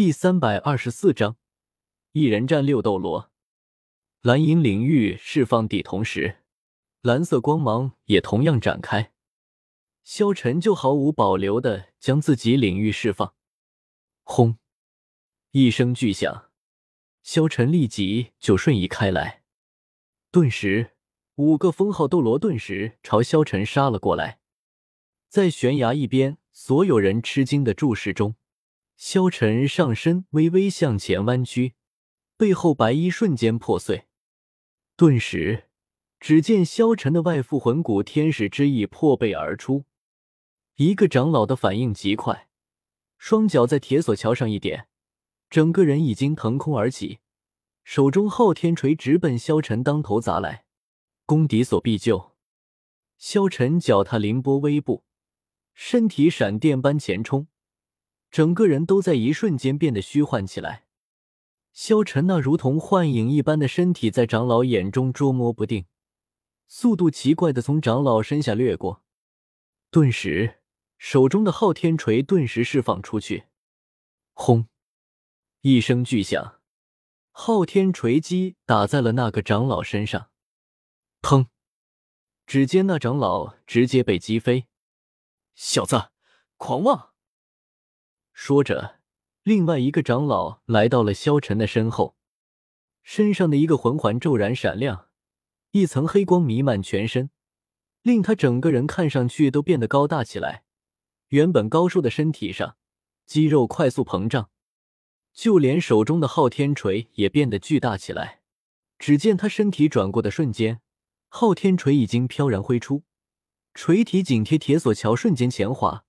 第三百二十四章，一人战六斗罗。蓝银领域释放地同时，蓝色光芒也同样展开。萧晨就毫无保留的将自己领域释放。轰！一声巨响，萧晨立即就瞬移开来。顿时，五个封号斗罗顿时朝萧晨杀了过来。在悬崖一边，所有人吃惊的注视中，萧晨上身微微向前弯曲，背后白衣瞬间破碎。顿时，只见萧晨的外附魂骨天使之翼破背而出。一个长老的反应极快，双脚在铁索桥上一点，整个人已经腾空而起，手中昊天锤直奔萧晨当头砸来。攻敌所必救，萧晨脚踏凌波微步，身体闪电般前冲，整个人都在一瞬间变得虚幻起来。萧晨那如同幻影一般的身体在长老眼中捉摸不定，速度奇怪的从长老身下掠过，顿时。手中的昊天锤顿时释放出去，轰！一声巨响，昊天锤击打在了那个长老身上，砰！只见那长老直接被击飞。小子，狂妄！说着，另外一个长老来到了萧晨的身后，身上的一个魂环骤然闪亮，一层黑光弥漫全身，令他整个人看上去都变得高大起来。原本高瘦的身体上，肌肉快速膨胀，就连手中的昊天锤也变得巨大起来。只见他身体转过的瞬间，昊天锤已经飘然挥出，锤体紧贴铁索桥，瞬间前滑，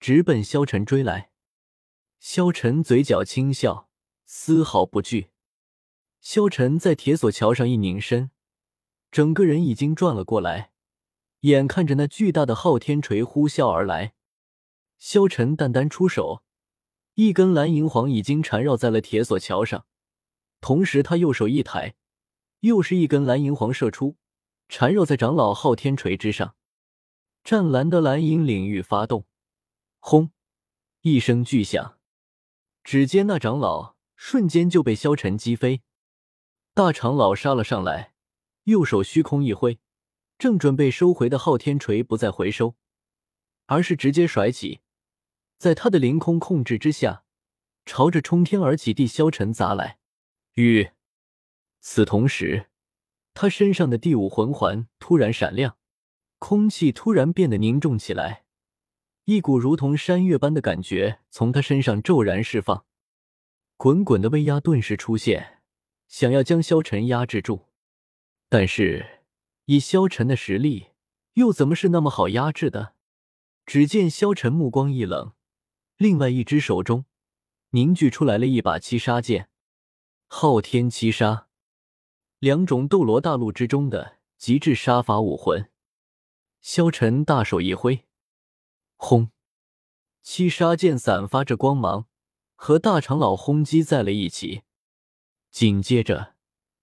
直奔萧晨追来。萧晨嘴角轻笑，丝毫不惧。萧晨在铁索桥上一拧身，整个人已经转了过来，眼看着那巨大的昊天锤呼啸而来。萧晨淡淡出手，一根蓝银黄已经缠绕在了铁索桥上。同时，他右手一抬，又是一根蓝银黄射出，缠绕在长老昊天锤之上。湛蓝的蓝银领域发动，轰！一声巨响，只见那长老瞬间就被萧晨击飞。大长老杀了上来，右手虚空一挥，正准备收回的昊天锤不再回收，而是直接甩起。在他的凌空控制之下，朝着冲天而起地萧晨砸来。与此同时，他身上的第五魂环突然闪亮，空气突然变得凝重起来，一股如同山岳般的感觉从他身上骤然释放，滚滚的威压顿时出现，想要将萧晨压制住。但是以萧晨的实力，又怎么是那么好压制的？只见萧晨目光一冷。另外一只手中凝聚出来了一把七杀剑，昊天七杀，两种斗罗大陆之中的极致杀法武魂。萧晨大手一挥，轰！七杀剑散发着光芒，和大长老轰击在了一起。紧接着，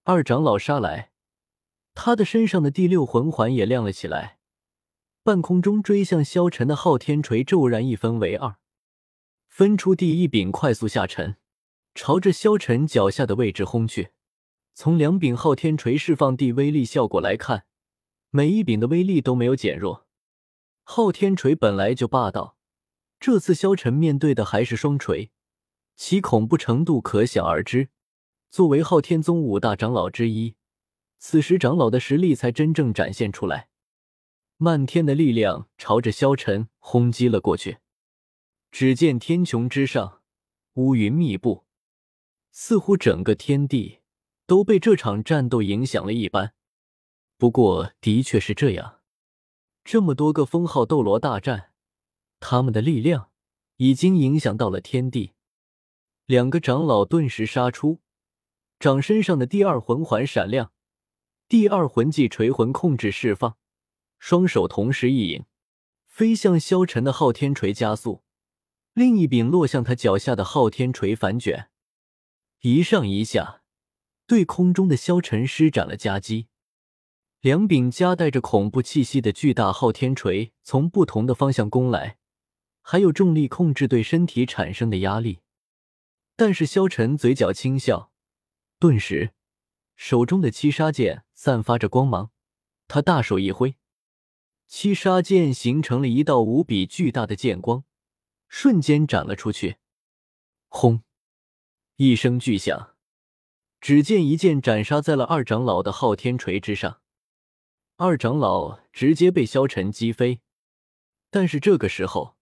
二长老杀来，他的身上的第六魂环也亮了起来，半空中追向萧晨的昊天锤骤然一分为二。分出第一柄，快速下沉，朝着萧晨脚下的位置轰去。从两柄昊天锤释放地威力效果来看，每一柄的威力都没有减弱。昊天锤本来就霸道，这次萧晨面对的还是双锤，其恐怖程度可想而知。作为昊天宗五大长老之一，此时长老的实力才真正展现出来。漫天的力量朝着萧晨轰击了过去。只见天穹之上，乌云密布，似乎整个天地都被这场战斗影响了一般。不过，的确是这样。这么多个封号斗罗大战，他们的力量已经影响到了天地。两个长老顿时杀出，掌身上的第二魂环闪亮，第二魂技锤魂控制释放，双手同时一引，飞向萧晨的昊天锤加速。另一柄落向他脚下的昊天锤反卷，一上一下，对空中的萧晨施展了夹击。两柄夹带着恐怖气息的巨大昊天锤从不同的方向攻来，还有重力控制对身体产生的压力。但是萧晨嘴角轻笑，顿时手中的七杀剑散发着光芒，他大手一挥，七杀剑形成了一道无比巨大的剑光，瞬间斩了出去。轰！一声巨响，只见一剑斩杀在了二长老的昊天锤之上，二长老直接被萧晨击飞。但是这个时候，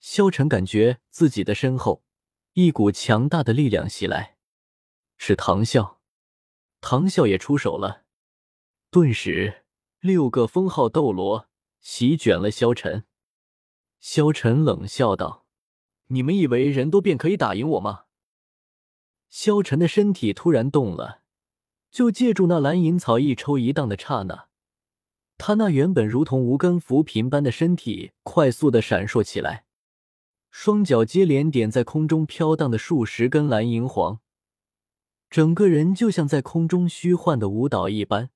萧晨感觉自己的身后一股强大的力量袭来，是唐啸。唐啸也出手了，顿时六个封号斗罗席卷了萧晨。萧晨冷笑道：“你们以为人多便可以打赢我吗？”萧晨的身体突然动了，就借助那蓝银草一抽一荡的刹那，他那原本如同无根浮萍般的身体快速的闪烁起来，双脚接连点在空中飘荡的数十根蓝银黄，整个人就像在空中虚幻的舞蹈一般。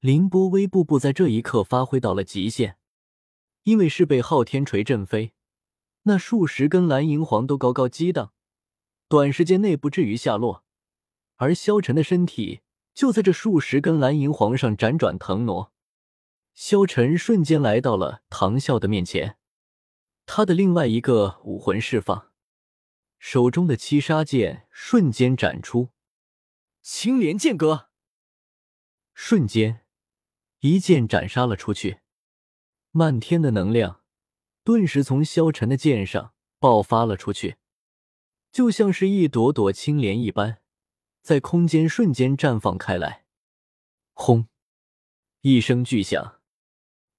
凌波微步步在这一刻发挥到了极限，因为是被昊天锤震飞，那数十根蓝银黄都高高激荡。短时间内不至于下落，而萧晨的身体就在这数十根蓝银黄上辗转腾挪。萧晨瞬间来到了唐啸的面前，他的另外一个武魂释放，手中的七杀剑瞬间斩出，青莲剑阁，瞬间一剑斩杀了出去，漫天的能量顿时从萧晨的剑上爆发了出去。就像是一朵朵青莲一般，在空间瞬间绽放开来。轰！一声巨响，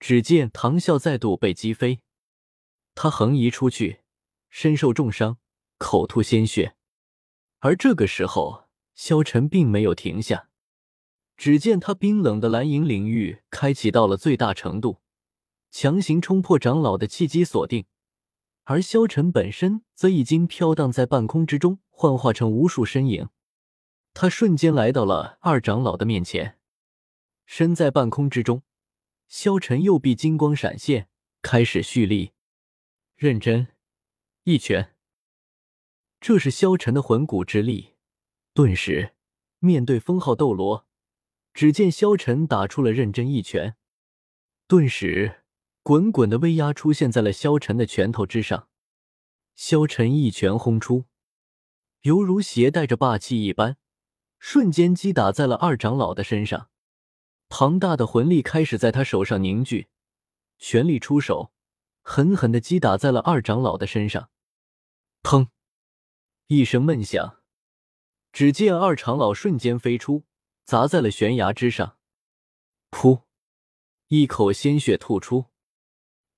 只见唐啸再度被击飞，他横移出去，身受重伤，口吐鲜血。而这个时候，萧晨并没有停下，只见他冰冷的蓝银领域开启到了最大程度，强行冲破长老的契机锁定。而萧晨本身则已经飘荡在半空之中，幻化成无数身影。他瞬间来到了二长老的面前，身在半空之中。萧晨右臂金光闪现，开始蓄力，认真一拳。这是萧晨的魂骨之力。顿时，面对封号斗罗，只见萧晨打出了认真一拳，顿时。滚滚的威压出现在了萧晨的拳头之上，萧晨一拳轰出，犹如携带着霸气一般，瞬间击打在了二长老的身上。庞大的魂力开始在他手上凝聚，全力出手，狠狠的击打在了二长老的身上。砰！一声闷响，只见二长老瞬间飞出，砸在了悬崖之上。噗！一口鲜血吐出。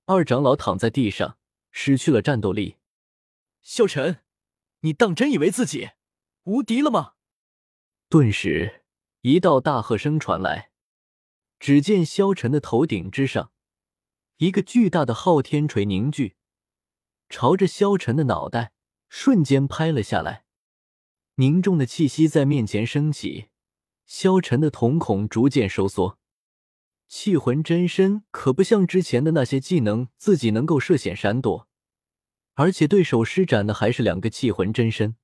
二长老躺在地上，失去了战斗力。萧晨，你当真以为自己无敌了吗？顿时，一道大喝声传来。只见萧晨的头顶之上，一个巨大的昊天锤凝聚，朝着萧晨的脑袋瞬间拍了下来。凝重的气息在面前升起，萧晨的瞳孔逐渐收缩。气魂真身可不像之前的那些技能，自己能够涉险闪躲，而且对手施展的还是两个气魂真身，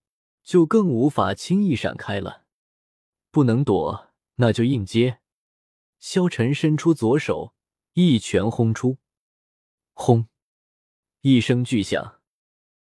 就更无法轻易闪开了。不能躲，那就硬接。萧晨伸出左手，一拳轰出，轰！一声巨响，